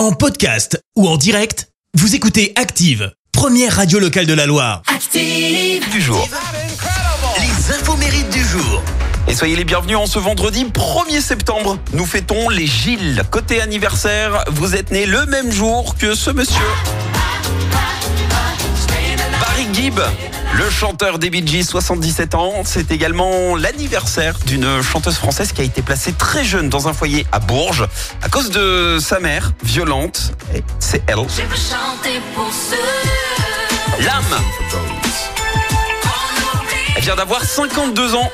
En podcast ou en direct, vous écoutez Active, première radio locale de la Loire. Active. du jour. Les infos mérites du jour. Et soyez les bienvenus en ce vendredi 1er septembre. Nous fêtons les Gilles. Côté anniversaire, vous êtes né le même jour que ce monsieur. Barry Gibb, le chanteur des Bee Gees, 77 ans. C'est également l'anniversaire d'une chanteuse française qui a été placée très jeune dans un foyer à Bourges à cause de sa mère violente. Et C'est elle. L'âme. Elle vient d'avoir 52 ans.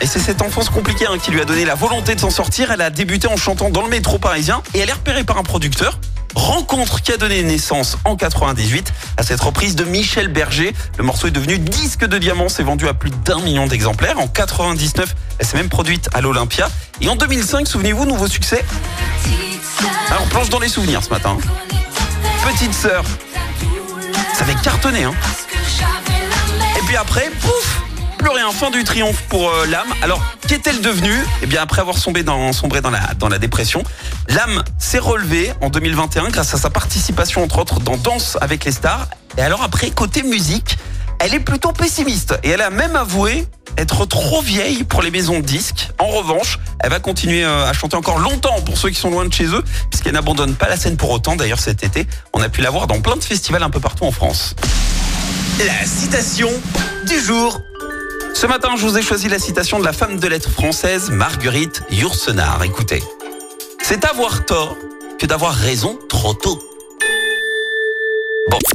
Et c'est cette enfance compliquée hein, qui lui a donné la volonté de s'en sortir. Elle a débuté en chantant dans le métro parisien et elle est repérée par un producteur. Rencontre qui a donné naissance en 98 à cette reprise de Michel Berger. Le morceau est devenu disque de diamant, s'est vendu à plus d'un million d'exemplaires. En 99, elle s'est même produite à l'Olympia. Et en 2005, souvenez-vous, nouveau succès. Alors on plonge dans les souvenirs ce matin. Petite sœur, ça avait cartonné. Hein. Et puis après, pouf plus rien, fin du triomphe pour euh, l'âme. Alors, qu'est-elle devenue? Eh bien, après avoir sombré dans, la, dans la dépression, l'âme s'est relevée en 2021 grâce à sa participation, entre autres, dans Danse avec les stars. Et alors, après, côté musique, elle est plutôt pessimiste. Et elle a même avoué être trop vieille pour les maisons de disques. En revanche, elle va continuer euh, à chanter encore longtemps pour ceux qui sont loin de chez eux, puisqu'elle n'abandonne pas la scène pour autant. D'ailleurs, cet été, on a pu la voir dans plein de festivals un peu partout en France. La citation du jour. Ce matin, je vous ai choisi la citation de la femme de lettres française Marguerite Yourcenar. Écoutez. C'est avoir tort que d'avoir raison trop tôt.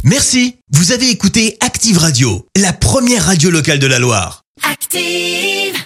Merci, vous avez écouté Active Radio, la première radio locale de la Loire. Active.